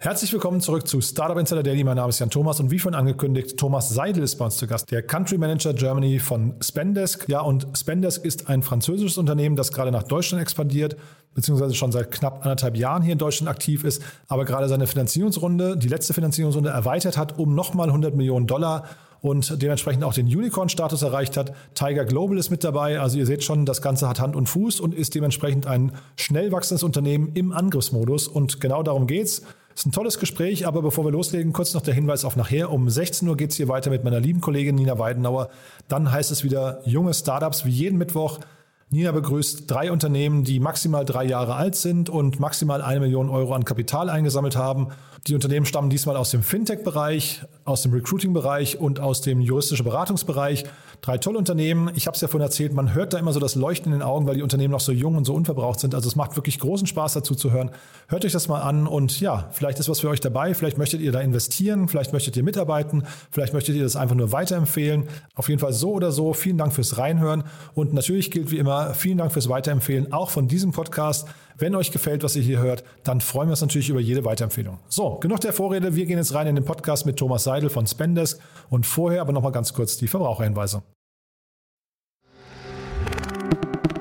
Herzlich willkommen zurück zu Startup Insider Daily. Mein Name ist Jan Thomas und wie schon angekündigt, Thomas Seidel ist bei uns zu Gast, der Country Manager Germany von Spendesk. Ja, und Spendesk ist ein französisches Unternehmen, das gerade nach Deutschland expandiert, beziehungsweise schon seit knapp anderthalb Jahren hier in Deutschland aktiv ist, aber gerade seine Finanzierungsrunde, die letzte Finanzierungsrunde erweitert hat um nochmal 100 Millionen Dollar und dementsprechend auch den Unicorn-Status erreicht hat. Tiger Global ist mit dabei. Also ihr seht schon, das Ganze hat Hand und Fuß und ist dementsprechend ein schnell wachsendes Unternehmen im Angriffsmodus. Und genau darum geht's. Ist ein tolles Gespräch, aber bevor wir loslegen, kurz noch der Hinweis auf nachher. Um 16 Uhr geht's hier weiter mit meiner lieben Kollegin Nina Weidenauer. Dann heißt es wieder junge Startups wie jeden Mittwoch. Nina begrüßt drei Unternehmen, die maximal drei Jahre alt sind und maximal eine Million Euro an Kapital eingesammelt haben. Die Unternehmen stammen diesmal aus dem Fintech-Bereich, aus dem Recruiting-Bereich und aus dem juristischen Beratungsbereich. Drei tolle Unternehmen. Ich habe es ja vorhin erzählt, man hört da immer so das Leuchten in den Augen, weil die Unternehmen noch so jung und so unverbraucht sind. Also es macht wirklich großen Spaß dazu zu hören. Hört euch das mal an und ja, vielleicht ist was für euch dabei. Vielleicht möchtet ihr da investieren, vielleicht möchtet ihr mitarbeiten, vielleicht möchtet ihr das einfach nur weiterempfehlen. Auf jeden Fall so oder so. Vielen Dank fürs Reinhören und natürlich gilt wie immer, vielen Dank fürs Weiterempfehlen, auch von diesem Podcast. Wenn euch gefällt, was ihr hier hört, dann freuen wir uns natürlich über jede Weiterempfehlung. So, genug der Vorrede. Wir gehen jetzt rein in den Podcast mit Thomas Seidel von Spendesk und vorher aber nochmal ganz kurz die Verbraucherhinweise.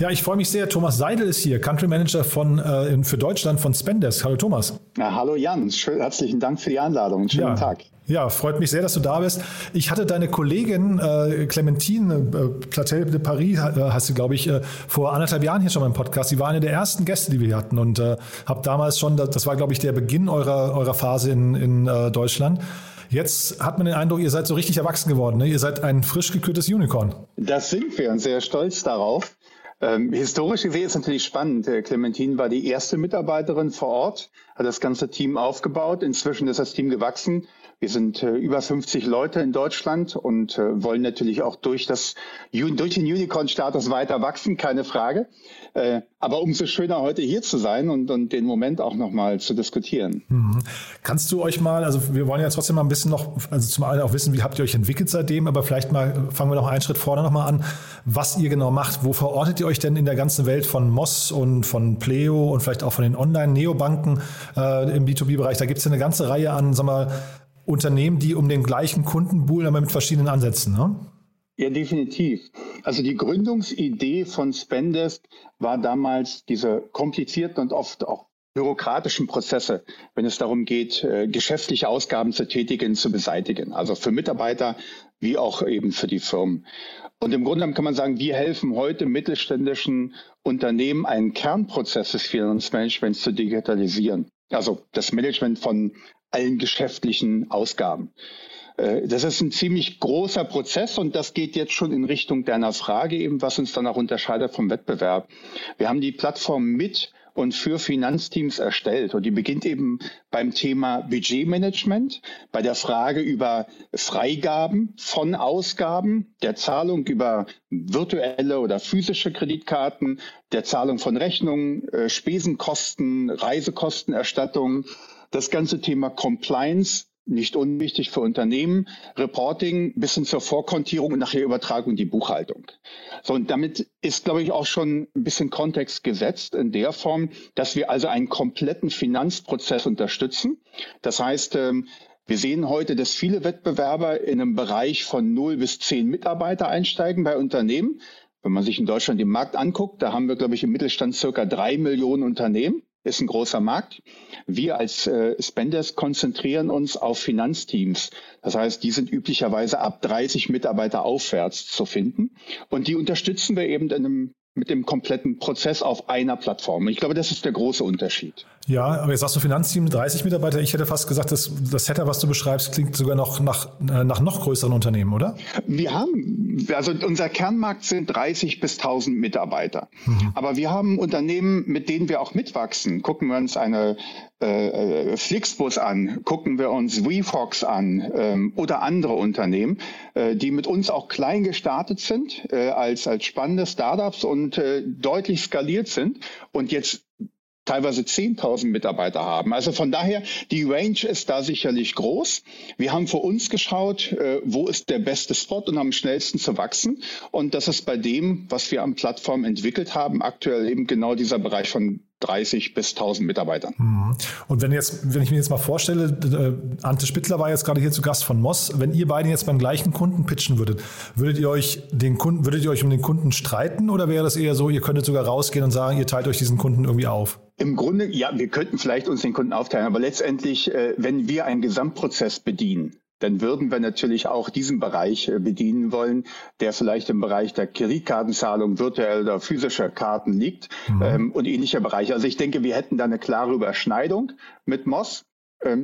Ja, ich freue mich sehr. Thomas Seidel ist hier, Country Manager von, äh, für Deutschland von Spendesk. Hallo Thomas. Ja, hallo Jan, Schön, herzlichen Dank für die Einladung. Schönen ja. Tag. Ja, freut mich sehr, dass du da bist. Ich hatte deine Kollegin äh, Clementine äh, Platel de Paris, äh, hast du, glaube ich, äh, vor anderthalb Jahren hier schon mal im Podcast. Sie war eine der ersten Gäste, die wir hier hatten und äh, habe damals schon, das war, glaube ich, der Beginn eurer, eurer Phase in, in äh, Deutschland. Jetzt hat man den Eindruck, ihr seid so richtig erwachsen geworden. Ne? Ihr seid ein frisch gekürtes Unicorn. Das sind wir und sehr stolz darauf. Ähm, historisch gesehen ist natürlich spannend. Clementine war die erste Mitarbeiterin vor Ort, hat das ganze Team aufgebaut. Inzwischen ist das Team gewachsen. Wir sind äh, über 50 Leute in Deutschland und äh, wollen natürlich auch durch, das, durch den Unicorn-Status weiter wachsen, keine Frage. Äh, aber umso schöner, heute hier zu sein und, und den Moment auch nochmal zu diskutieren. Mhm. Kannst du euch mal, also wir wollen ja trotzdem mal ein bisschen noch, also zum einen auch wissen, wie habt ihr euch entwickelt seitdem, aber vielleicht mal fangen wir noch einen Schritt vorne nochmal an, was ihr genau macht. Wo verortet ihr euch denn in der ganzen Welt von Moss und von Pleo und vielleicht auch von den Online-Neobanken äh, im B2B-Bereich? Da gibt es ja eine ganze Reihe an, sag mal, Unternehmen, die um den gleichen Kundenpool, aber mit verschiedenen Ansätzen, ne? Ja, definitiv. Also die Gründungsidee von Spendesk war damals diese komplizierten und oft auch bürokratischen Prozesse, wenn es darum geht, äh, geschäftliche Ausgaben zu tätigen, zu beseitigen. Also für Mitarbeiter wie auch eben für die Firmen. Und im Grunde genommen kann man sagen, wir helfen heute mittelständischen Unternehmen, einen Kernprozess des Finanzmanagements zu digitalisieren. Also das Management von allen geschäftlichen Ausgaben. Äh, das ist ein ziemlich großer Prozess und das geht jetzt schon in Richtung deiner Frage eben, was uns dann auch unterscheidet vom Wettbewerb. Wir haben die Plattform mit und für Finanzteams erstellt. Und die beginnt eben beim Thema Budgetmanagement, bei der Frage über Freigaben von Ausgaben, der Zahlung über virtuelle oder physische Kreditkarten, der Zahlung von Rechnungen, äh, Spesenkosten, Reisekostenerstattung, das ganze Thema Compliance nicht unwichtig für Unternehmen, Reporting bis hin zur Vorkontierung und nachher Übertragung die Buchhaltung. So, und damit ist, glaube ich, auch schon ein bisschen Kontext gesetzt in der Form, dass wir also einen kompletten Finanzprozess unterstützen. Das heißt, ähm, wir sehen heute, dass viele Wettbewerber in einem Bereich von 0 bis 10 Mitarbeiter einsteigen bei Unternehmen. Wenn man sich in Deutschland den Markt anguckt, da haben wir, glaube ich, im Mittelstand circa drei Millionen Unternehmen. Ist ein großer Markt. Wir als äh, Spenders konzentrieren uns auf Finanzteams. Das heißt, die sind üblicherweise ab 30 Mitarbeiter aufwärts zu finden. Und die unterstützen wir eben in einem mit dem kompletten Prozess auf einer Plattform. Ich glaube, das ist der große Unterschied. Ja, aber jetzt sagst du Finanzteam 30 Mitarbeiter. Ich hätte fast gesagt, das, das Setup, was du beschreibst, klingt sogar noch nach, äh, nach noch größeren Unternehmen, oder? Wir haben, also unser Kernmarkt sind 30 bis 1000 Mitarbeiter. Mhm. Aber wir haben Unternehmen, mit denen wir auch mitwachsen. Gucken wir uns eine äh, Flixbus an, gucken wir uns WeFox an ähm, oder andere Unternehmen, äh, die mit uns auch klein gestartet sind äh, als, als spannende Startups und äh, deutlich skaliert sind und jetzt teilweise 10.000 Mitarbeiter haben. Also von daher, die Range ist da sicherlich groß. Wir haben für uns geschaut, äh, wo ist der beste Spot und am schnellsten zu wachsen. Und das ist bei dem, was wir am Plattform entwickelt haben, aktuell eben genau dieser Bereich von 30 bis 1000 Mitarbeitern. Mhm. Und wenn jetzt, wenn ich mir jetzt mal vorstelle, Ante Spittler war jetzt gerade hier zu Gast von Moss. Wenn ihr beide jetzt beim gleichen Kunden pitchen würdet, würdet ihr euch den Kunden, würdet ihr euch um den Kunden streiten oder wäre das eher so, ihr könntet sogar rausgehen und sagen, ihr teilt euch diesen Kunden irgendwie auf? Im Grunde, ja, wir könnten vielleicht uns den Kunden aufteilen, aber letztendlich, äh, wenn wir einen Gesamtprozess bedienen, dann würden wir natürlich auch diesen Bereich äh, bedienen wollen, der vielleicht im Bereich der Kreditkartenzahlung virtuell oder physischer Karten liegt mhm. ähm, und ähnlicher Bereiche. Also ich denke, wir hätten da eine klare Überschneidung mit Moss ähm,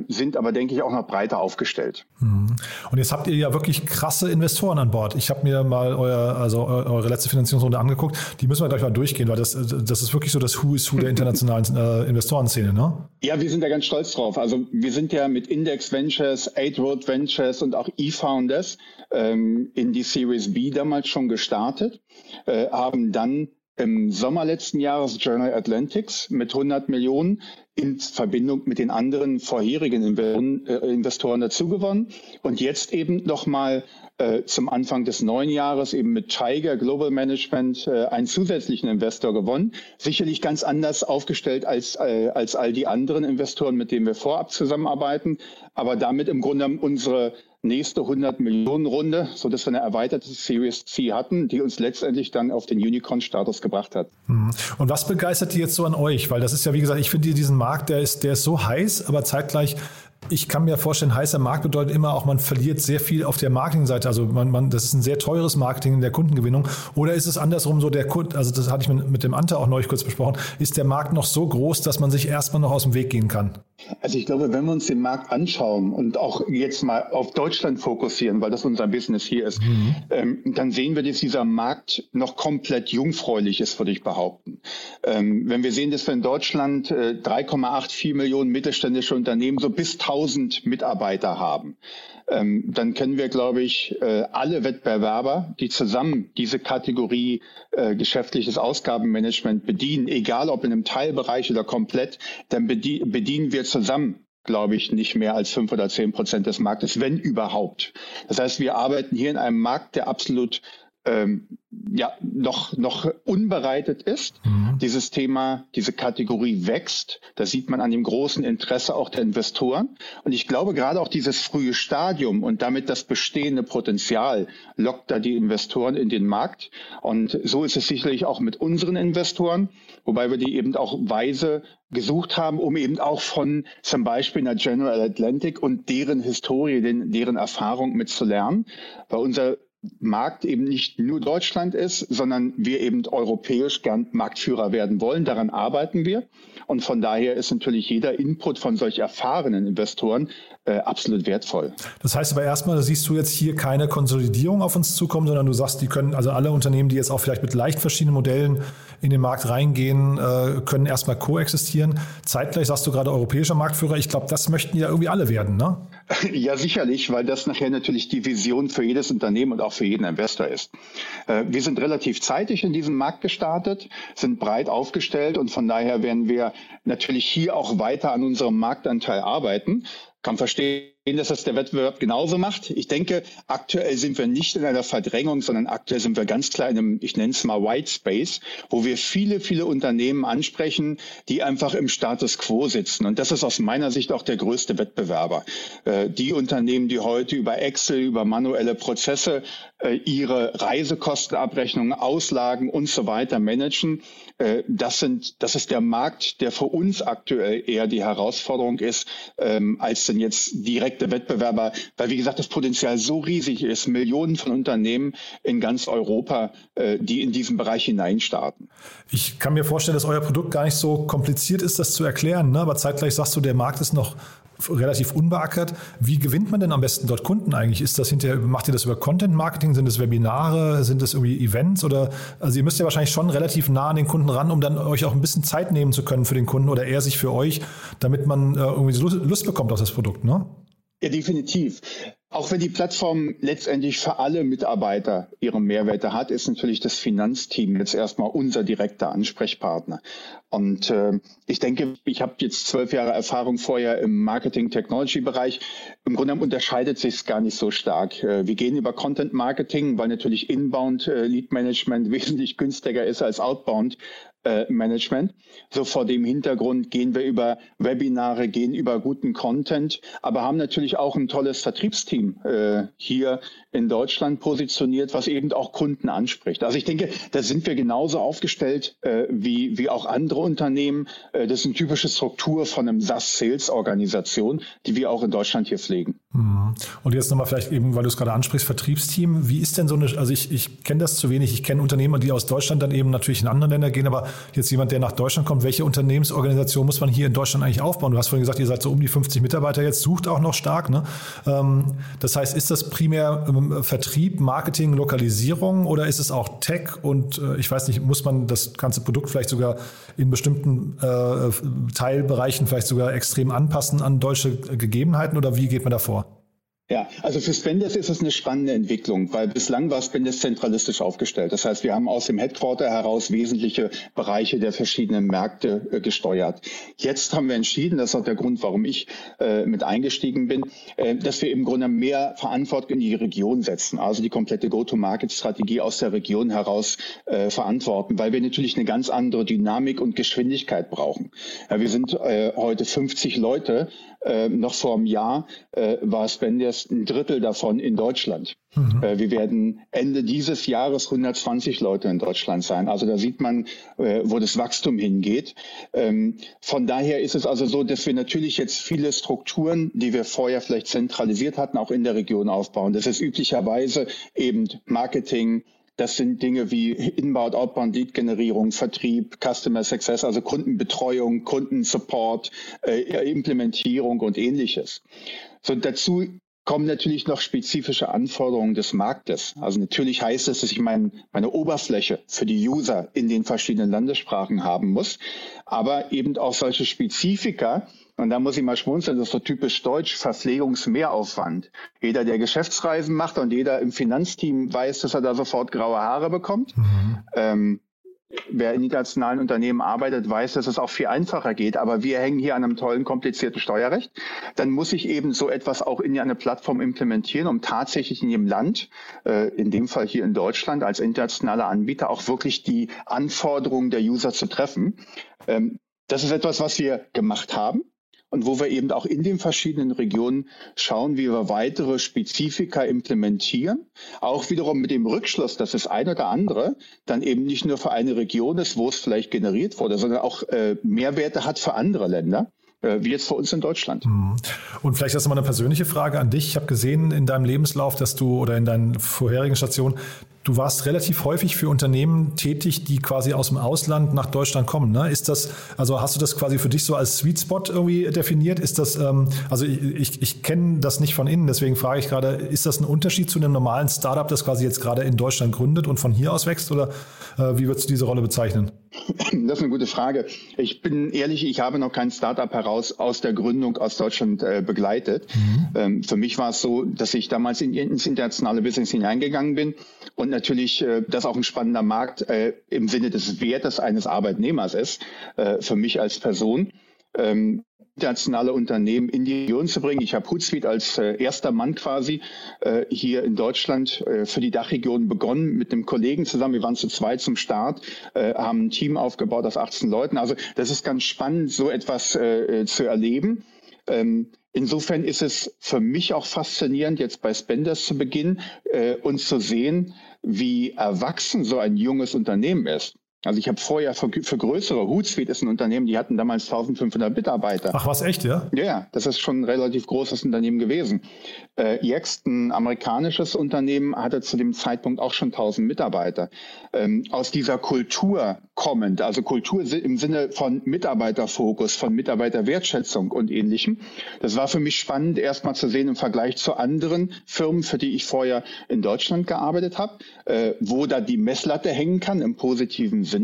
sind aber, denke ich, auch noch breiter aufgestellt. Mhm. Und jetzt habt ihr ja wirklich krasse Investoren an Bord. Ich habe mir mal euer, also eure letzte Finanzierungsrunde angeguckt. Die müssen wir gleich mal durchgehen, weil das, das ist wirklich so das Who is Who der internationalen äh, Investorenszene, ne? Ja, wir sind da ganz stolz drauf. Also wir sind ja mit Index Ventures, Eight Road Ventures und auch eFounders ähm, in die Series B damals schon gestartet, äh, haben dann im Sommer letzten Jahres Journal Atlantics mit 100 Millionen in Verbindung mit den anderen vorherigen äh, Investoren dazugewonnen und jetzt eben nochmal äh, zum Anfang des neuen Jahres eben mit Tiger Global Management äh, einen zusätzlichen Investor gewonnen. Sicherlich ganz anders aufgestellt als, äh, als all die anderen Investoren, mit denen wir vorab zusammenarbeiten, aber damit im Grunde unsere nächste 100 Millionen Runde, so dass wir eine erweiterte Series C hatten, die uns letztendlich dann auf den Unicorn-Status gebracht hat. Mhm. Und was begeistert die jetzt so an euch? Weil das ist ja, wie gesagt, ich finde diesen Markt, der ist, der ist so heiß, aber zeitgleich ich kann mir vorstellen, heißer Markt bedeutet immer auch, man verliert sehr viel auf der Marketingseite. Also man, man, das ist ein sehr teures Marketing in der Kundengewinnung. Oder ist es andersrum so, der Kunde, also das hatte ich mit, dem Ante auch neulich kurz besprochen, ist der Markt noch so groß, dass man sich erstmal noch aus dem Weg gehen kann? Also ich glaube, wenn wir uns den Markt anschauen und auch jetzt mal auf Deutschland fokussieren, weil das unser Business hier ist, mhm. ähm, dann sehen wir, dass dieser Markt noch komplett jungfräulich ist, würde ich behaupten. Ähm, wenn wir sehen, dass wir in Deutschland äh, 3,84 Millionen mittelständische Unternehmen so bis 1000 Mitarbeiter haben, ähm, dann können wir, glaube ich, äh, alle Wettbewerber, die zusammen diese Kategorie äh, geschäftliches Ausgabenmanagement bedienen, egal ob in einem Teilbereich oder komplett, dann bedienen wir zusammen glaube ich, nicht mehr als fünf oder zehn Prozent des Marktes, wenn überhaupt. Das heißt, wir arbeiten hier in einem Markt, der absolut ähm, ja, noch, noch unbereitet ist. Mhm. Dieses Thema, diese Kategorie wächst. Das sieht man an dem großen Interesse auch der Investoren. Und ich glaube, gerade auch dieses frühe Stadium und damit das bestehende Potenzial lockt da die Investoren in den Markt. Und so ist es sicherlich auch mit unseren Investoren, wobei wir die eben auch weise gesucht haben, um eben auch von zum Beispiel einer General Atlantic und deren Historie, den, deren Erfahrung mitzulernen. Weil unser Markt eben nicht nur Deutschland ist, sondern wir eben europäisch gern Marktführer werden wollen. Daran arbeiten wir. Und von daher ist natürlich jeder Input von solch erfahrenen Investoren äh, absolut wertvoll. Das heißt aber erstmal, siehst du jetzt hier keine Konsolidierung auf uns zukommen, sondern du sagst, die können, also alle Unternehmen, die jetzt auch vielleicht mit leicht verschiedenen Modellen in den Markt reingehen, äh, können erstmal koexistieren. Zeitgleich sagst du gerade europäischer Marktführer. Ich glaube, das möchten ja irgendwie alle werden, ne? Ja, sicherlich, weil das nachher natürlich die Vision für jedes Unternehmen und auch für jeden Investor ist. Äh, wir sind relativ zeitig in diesem Markt gestartet, sind breit aufgestellt und von daher werden wir natürlich hier auch weiter an unserem Marktanteil arbeiten. kann verstehen, dass das der Wettbewerb genauso macht. Ich denke, aktuell sind wir nicht in einer Verdrängung, sondern aktuell sind wir ganz klar in einem, ich nenne es mal White Space, wo wir viele, viele Unternehmen ansprechen, die einfach im Status quo sitzen. Und das ist aus meiner Sicht auch der größte Wettbewerber. Äh, die Unternehmen, die heute über Excel, über manuelle Prozesse ihre Reisekostenabrechnungen, Auslagen und so weiter managen, äh, das sind, das ist der Markt, der für uns aktuell eher die Herausforderung ist, ähm, als denn jetzt direkte Wettbewerber, weil wie gesagt das Potenzial so riesig ist, Millionen von Unternehmen in ganz Europa, äh, die in diesen Bereich hineinstarten. Ich kann mir vorstellen, dass euer Produkt gar nicht so kompliziert ist, das zu erklären, ne? aber zeitgleich sagst du, der Markt ist noch relativ unbeackert. Wie gewinnt man denn am besten dort Kunden eigentlich? Ist das hinterher, macht ihr das über Content Marketing? Sind es Webinare? Sind es irgendwie Events? Oder, also ihr müsst ja wahrscheinlich schon relativ nah an den Kunden ran, um dann euch auch ein bisschen Zeit nehmen zu können für den Kunden oder er sich für euch, damit man äh, irgendwie Lust bekommt auf das Produkt, ne? Ja, definitiv. Auch wenn die Plattform letztendlich für alle Mitarbeiter ihre Mehrwerte hat, ist natürlich das Finanzteam jetzt erstmal unser direkter Ansprechpartner. Und äh, ich denke, ich habe jetzt zwölf Jahre Erfahrung vorher im Marketing-Technology-Bereich. Im Grunde unterscheidet sich es gar nicht so stark. Äh, wir gehen über Content-Marketing, weil natürlich Inbound-Lead-Management äh, wesentlich günstiger ist als Outbound. Äh, Management. So vor dem Hintergrund gehen wir über Webinare, gehen über guten Content, aber haben natürlich auch ein tolles Vertriebsteam äh, hier in Deutschland positioniert, was eben auch Kunden anspricht. Also ich denke, da sind wir genauso aufgestellt äh, wie, wie auch andere Unternehmen. Äh, das ist eine typische Struktur von einem SaaS-Sales-Organisation, die wir auch in Deutschland hier pflegen. Mhm. Und jetzt nochmal vielleicht eben, weil du es gerade ansprichst, Vertriebsteam. Wie ist denn so eine, also ich, ich kenne das zu wenig. Ich kenne Unternehmer, die aus Deutschland dann eben natürlich in andere Länder gehen, aber jetzt jemand, der nach Deutschland kommt, welche Unternehmensorganisation muss man hier in Deutschland eigentlich aufbauen? Du hast vorhin gesagt, ihr seid so um die 50 Mitarbeiter jetzt, sucht auch noch stark. Ne? Ähm, das heißt, ist das primär ähm, Vertrieb, Marketing, Lokalisierung oder ist es auch Tech und äh, ich weiß nicht, muss man das ganze Produkt vielleicht sogar in bestimmten äh, Teilbereichen vielleicht sogar extrem anpassen an deutsche Gegebenheiten oder wie geht man da vor? Ja, also für Spendes ist es eine spannende Entwicklung, weil bislang war Spendes zentralistisch aufgestellt. Das heißt, wir haben aus dem Headquarter heraus wesentliche Bereiche der verschiedenen Märkte äh, gesteuert. Jetzt haben wir entschieden, das ist auch der Grund, warum ich äh, mit eingestiegen bin, äh, dass wir im Grunde mehr Verantwortung in die Region setzen, also die komplette Go-to-Market-Strategie aus der Region heraus äh, verantworten, weil wir natürlich eine ganz andere Dynamik und Geschwindigkeit brauchen. Ja, wir sind äh, heute 50 Leute, äh, noch vor einem Jahr war Spendes erst ein Drittel davon in Deutschland. Mhm. Äh, wir werden Ende dieses Jahres 120 Leute in Deutschland sein. Also da sieht man, äh, wo das Wachstum hingeht. Ähm, von daher ist es also so, dass wir natürlich jetzt viele Strukturen, die wir vorher vielleicht zentralisiert hatten, auch in der Region aufbauen. Das ist üblicherweise eben Marketing, das sind Dinge wie Inbound, Outbound Lead-Generierung, Vertrieb, Customer Success, also Kundenbetreuung, Kundensupport, äh, Implementierung und ähnliches. So dazu kommen natürlich noch spezifische Anforderungen des Marktes. Also natürlich heißt es, dass ich mein, meine Oberfläche für die User in den verschiedenen Landessprachen haben muss, aber eben auch solche Spezifika, und da muss ich mal schmunzeln, das ist so typisch deutsch, Verpflegungsmehraufwand. Jeder, der Geschäftsreisen macht und jeder im Finanzteam weiß, dass er da sofort graue Haare bekommt. Mhm. Ähm, wer in internationalen Unternehmen arbeitet, weiß, dass es auch viel einfacher geht. Aber wir hängen hier an einem tollen, komplizierten Steuerrecht. Dann muss ich eben so etwas auch in eine Plattform implementieren, um tatsächlich in jedem Land, äh, in dem Fall hier in Deutschland, als internationaler Anbieter auch wirklich die Anforderungen der User zu treffen. Ähm, das ist etwas, was wir gemacht haben und wo wir eben auch in den verschiedenen Regionen schauen, wie wir weitere Spezifika implementieren. Auch wiederum mit dem Rückschluss, dass das eine oder andere dann eben nicht nur für eine Region ist, wo es vielleicht generiert wurde, sondern auch äh, Mehrwerte hat für andere Länder äh, wie jetzt für uns in Deutschland. Mhm. Und vielleicht erst mal eine persönliche Frage an dich. Ich habe gesehen in deinem Lebenslauf, dass du oder in deinen vorherigen Stationen, Du warst relativ häufig für Unternehmen tätig, die quasi aus dem Ausland nach Deutschland kommen. Ne? Ist das, also hast du das quasi für dich so als Sweet Spot irgendwie definiert? Ist das, ähm, also ich, ich, ich kenne das nicht von innen, deswegen frage ich gerade, ist das ein Unterschied zu einem normalen Startup, das quasi jetzt gerade in Deutschland gründet und von hier aus wächst? Oder äh, wie würdest du diese Rolle bezeichnen? Das ist eine gute Frage. Ich bin ehrlich, ich habe noch kein Startup heraus aus der Gründung aus Deutschland äh, begleitet. Mhm. Ähm, für mich war es so, dass ich damals in, ins internationale Business hineingegangen bin und natürlich äh, das auch ein spannender Markt äh, im Sinne des Wertes eines Arbeitnehmers ist, äh, für mich als Person. Ähm, internationale Unternehmen in die Region zu bringen. Ich habe Hootsuite als äh, erster Mann quasi äh, hier in Deutschland äh, für die Dachregion begonnen mit einem Kollegen zusammen. Wir waren zu zweit zum Start, äh, haben ein Team aufgebaut aus 18 Leuten. Also das ist ganz spannend, so etwas äh, zu erleben. Ähm, insofern ist es für mich auch faszinierend, jetzt bei Spenders zu beginnen äh, und zu sehen, wie erwachsen so ein junges Unternehmen ist. Also ich habe vorher für, für größere, Hootsuite ist ein Unternehmen, die hatten damals 1500 Mitarbeiter. Ach was, echt, ja? Ja, das ist schon ein relativ großes Unternehmen gewesen. Äh, Yext, ein amerikanisches Unternehmen, hatte zu dem Zeitpunkt auch schon 1000 Mitarbeiter. Ähm, aus dieser Kultur kommend, also Kultur im Sinne von Mitarbeiterfokus, von Mitarbeiterwertschätzung und ähnlichem. Das war für mich spannend, erstmal zu sehen im Vergleich zu anderen Firmen, für die ich vorher in Deutschland gearbeitet habe, äh, wo da die Messlatte hängen kann im positiven Sinne.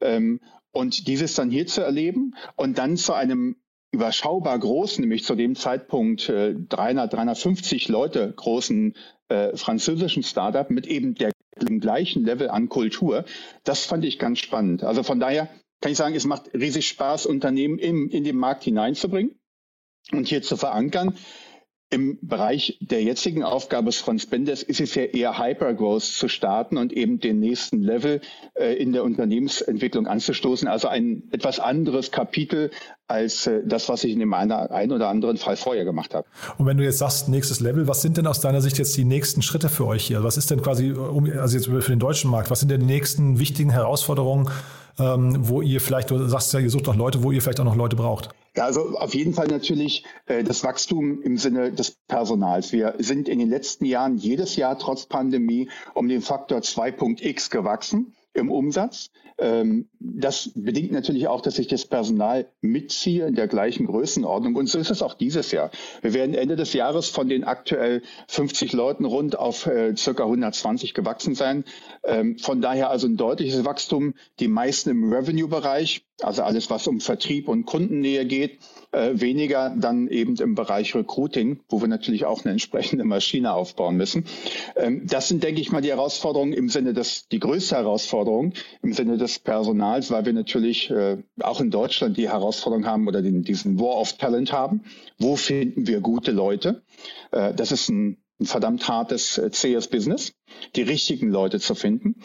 Ähm, und dieses dann hier zu erleben und dann zu einem überschaubar großen, nämlich zu dem Zeitpunkt äh, 300, 350 Leute großen äh, französischen Startup mit eben der, dem gleichen Level an Kultur. Das fand ich ganz spannend. Also von daher kann ich sagen, es macht riesig Spaß, Unternehmen im, in den Markt hineinzubringen und hier zu verankern. Im Bereich der jetzigen Aufgabe von Spenders ist es ja eher Hypergrowth zu starten und eben den nächsten Level äh, in der Unternehmensentwicklung anzustoßen. Also ein etwas anderes Kapitel als äh, das, was ich in dem einen, oder anderen Fall vorher gemacht habe. Und wenn du jetzt sagst, nächstes Level, was sind denn aus deiner Sicht jetzt die nächsten Schritte für euch hier? Was ist denn quasi, also jetzt für den deutschen Markt, was sind denn die nächsten wichtigen Herausforderungen, ähm, wo ihr vielleicht, du sagst ja, ihr sucht noch Leute, wo ihr vielleicht auch noch Leute braucht? Ja, also auf jeden Fall natürlich äh, das Wachstum im Sinne des Personals. Wir sind in den letzten Jahren jedes Jahr trotz Pandemie um den Faktor 2.x gewachsen im Umsatz. Ähm, das bedingt natürlich auch, dass ich das Personal mitziehe in der gleichen Größenordnung. Und so ist es auch dieses Jahr. Wir werden Ende des Jahres von den aktuell 50 Leuten rund auf äh, circa 120 gewachsen sein. Ähm, von daher also ein deutliches Wachstum. Die meisten im Revenue-Bereich, also alles, was um Vertrieb und Kundennähe geht, äh, weniger dann eben im Bereich Recruiting, wo wir natürlich auch eine entsprechende Maschine aufbauen müssen. Ähm, das sind, denke ich mal, die Herausforderungen im Sinne des, die größte Herausforderung im Sinne des Personals, weil wir natürlich äh, auch in Deutschland die Herausforderung haben oder den, diesen War of Talent haben. Wo finden wir gute Leute? Äh, das ist ein ein verdammt hartes, äh, zähes Business, die richtigen Leute zu finden.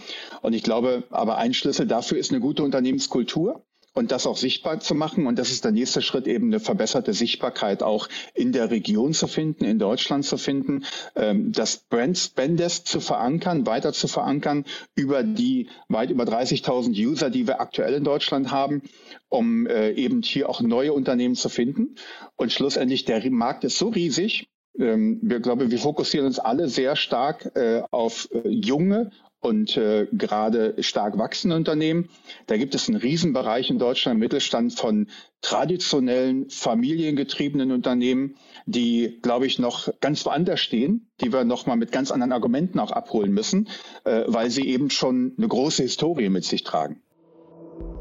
Und ich glaube, aber ein Schlüssel dafür ist eine gute Unternehmenskultur und das auch sichtbar zu machen. Und das ist der nächste Schritt, eben eine verbesserte Sichtbarkeit auch in der Region zu finden, in Deutschland zu finden, ähm, das Brand Spendesk zu verankern, weiter zu verankern über die weit über 30.000 User, die wir aktuell in Deutschland haben, um äh, eben hier auch neue Unternehmen zu finden. Und schlussendlich, der Markt ist so riesig, ähm, wir glaube, wir fokussieren uns alle sehr stark äh, auf äh, junge und äh, gerade stark wachsende Unternehmen. Da gibt es einen Riesenbereich in Deutschland im Mittelstand von traditionellen, familiengetriebenen Unternehmen, die, glaube ich, noch ganz woanders stehen, die wir noch mal mit ganz anderen Argumenten auch abholen müssen, äh, weil sie eben schon eine große Historie mit sich tragen.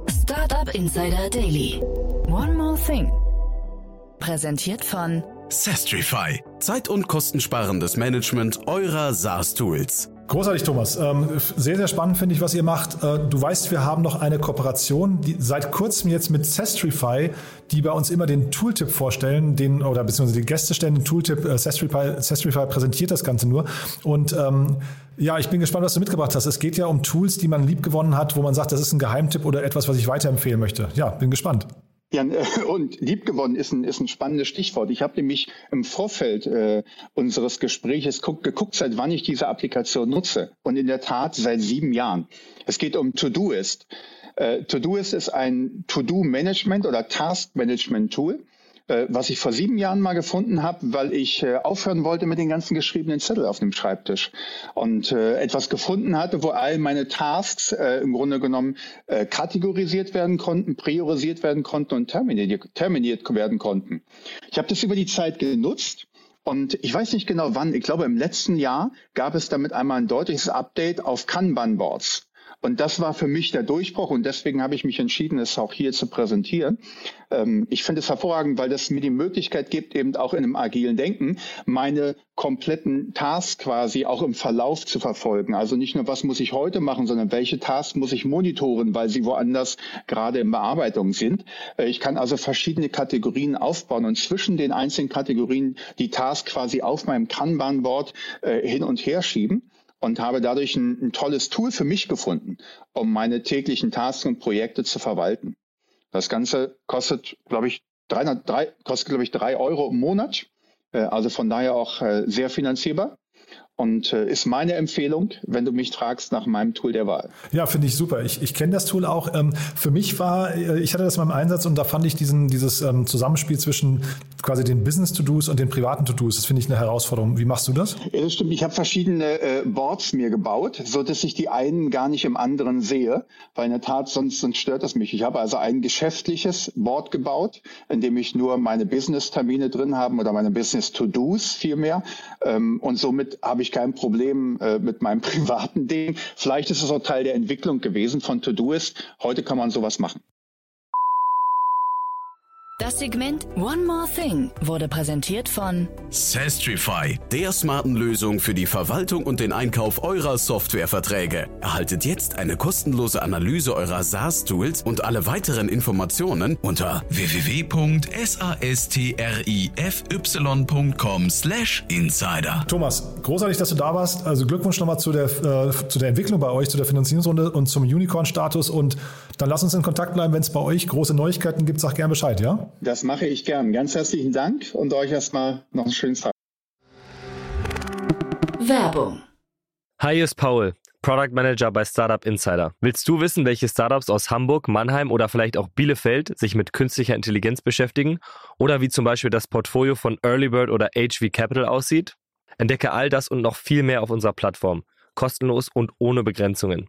Startup Insider Daily. One more thing. Präsentiert von Sestrify. Zeit- und kostensparendes Management eurer SaaS-Tools. Großartig, Thomas. Ähm, sehr, sehr spannend finde ich, was ihr macht. Äh, du weißt, wir haben noch eine Kooperation, die seit kurzem jetzt mit Sestrify, die bei uns immer den Tooltip vorstellen, den, oder beziehungsweise die Gäste stellen den Tooltip. Äh, Sestrify, Sestrify präsentiert das Ganze nur. Und ähm, ja, ich bin gespannt, was du mitgebracht hast. Es geht ja um Tools, die man liebgewonnen hat, wo man sagt, das ist ein Geheimtipp oder etwas, was ich weiterempfehlen möchte. Ja, bin gespannt. Ja, und liebgewonnen ist ein, ist ein spannendes Stichwort. Ich habe nämlich im Vorfeld äh, unseres Gespräches guck, geguckt, seit wann ich diese Applikation nutze. Und in der Tat seit sieben Jahren. Es geht um Todoist. Äh, Todoist ist ein To-Do-Management oder Task-Management-Tool äh, was ich vor sieben Jahren mal gefunden habe, weil ich äh, aufhören wollte mit den ganzen geschriebenen Zettel auf dem Schreibtisch und äh, etwas gefunden hatte, wo all meine Tasks im Grunde genommen kategorisiert werden konnten, priorisiert werden konnten und terminiert, terminiert werden konnten. Ich habe das über die Zeit genutzt und ich weiß nicht genau wann, ich glaube im letzten Jahr gab es damit einmal ein deutliches Update auf Kanban-Boards. Und das war für mich der Durchbruch und deswegen habe ich mich entschieden, es auch hier zu präsentieren. Ähm, ich finde es hervorragend, weil das mir die Möglichkeit gibt, eben auch in einem agilen Denken meine kompletten Tasks quasi auch im Verlauf zu verfolgen. Also nicht nur, was muss ich heute machen, sondern welche Tasks muss ich monitoren, weil sie woanders gerade in Bearbeitung sind. Äh, ich kann also verschiedene Kategorien aufbauen und zwischen den einzelnen Kategorien die Tasks quasi auf meinem Kanban-Board äh, hin und her schieben und habe dadurch ein, ein, tolles Tool für mich gefunden, um meine täglichen Tasks und Projekte zu verwalten. Das Ganze kostet, glaube ich, 300, 3, kostet, glaube ich, drei Euro im Monat. Äh, also von daher auch äh, sehr finanzierbar und äh, ist meine Empfehlung, wenn du mich fragst nach meinem Tool der Wahl. Ja, finde ich super. Ich, ich kenne das Tool auch. Ähm, für mich war, äh, ich hatte das mal im Einsatz und da fand ich diesen, dieses ähm, Zusammenspiel zwischen quasi den Business-To-Dos und den privaten To-Dos, das finde ich eine Herausforderung. Wie machst du das? Ja, das stimmt. Ich habe verschiedene äh, Boards mir gebaut, so dass ich die einen gar nicht im anderen sehe, weil in der Tat sonst, sonst stört das mich. Ich habe also ein geschäftliches Board gebaut, in dem ich nur meine Business-Termine drin habe oder meine Business-To-Dos vielmehr. Ähm, und somit habe ich ich kein Problem äh, mit meinem privaten Ding. Vielleicht ist es auch Teil der Entwicklung gewesen von Todoist. Heute kann man sowas machen. Das Segment One More Thing wurde präsentiert von Sastrify, der smarten Lösung für die Verwaltung und den Einkauf eurer Softwareverträge. Erhaltet jetzt eine kostenlose Analyse eurer SaaS-Tools und alle weiteren Informationen unter www.sastrify.com/insider. Thomas, großartig, dass du da warst. Also Glückwunsch nochmal zu der, äh, zu der Entwicklung bei euch, zu der Finanzierungsrunde und zum Unicorn-Status. Und dann lass uns in Kontakt bleiben, wenn es bei euch große Neuigkeiten gibt. Sag gerne Bescheid, ja? Das mache ich gern. Ganz herzlichen Dank und euch erstmal noch einen schönen Tag. Werbung. Hi, hier ist Paul, Product Manager bei Startup Insider. Willst du wissen, welche Startups aus Hamburg, Mannheim oder vielleicht auch Bielefeld sich mit künstlicher Intelligenz beschäftigen? Oder wie zum Beispiel das Portfolio von Earlybird oder HV Capital aussieht? Entdecke all das und noch viel mehr auf unserer Plattform. Kostenlos und ohne Begrenzungen.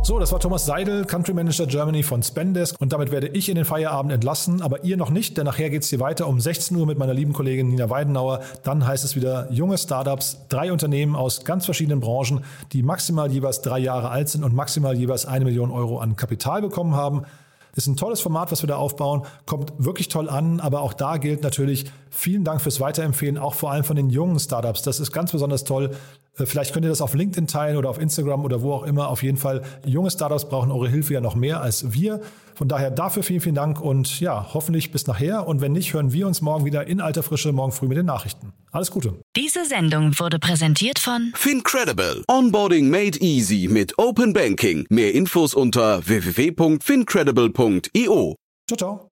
So, das war Thomas Seidel, Country Manager Germany von Spendesk. Und damit werde ich in den Feierabend entlassen, aber ihr noch nicht, denn nachher geht es hier weiter um 16 Uhr mit meiner lieben Kollegin Nina Weidenauer. Dann heißt es wieder junge Startups, drei Unternehmen aus ganz verschiedenen Branchen, die maximal jeweils drei Jahre alt sind und maximal jeweils eine Million Euro an Kapital bekommen haben. Ist ein tolles Format, was wir da aufbauen, kommt wirklich toll an, aber auch da gilt natürlich, vielen Dank fürs Weiterempfehlen, auch vor allem von den jungen Startups. Das ist ganz besonders toll. Äh, vielleicht könnt ihr das auf LinkedIn teilen oder auf Instagram oder wo auch immer. Auf jeden Fall, junge Startups brauchen eure Hilfe ja noch mehr als wir. Von daher dafür vielen, vielen Dank und ja, hoffentlich bis nachher. Und wenn nicht, hören wir uns morgen wieder in alter Frische, morgen früh mit den Nachrichten. Alles Gute. Diese Sendung wurde präsentiert von FinCredible. Onboarding made easy mit Open Banking. Mehr Infos unter www.fincredible.io. Ciao, ciao.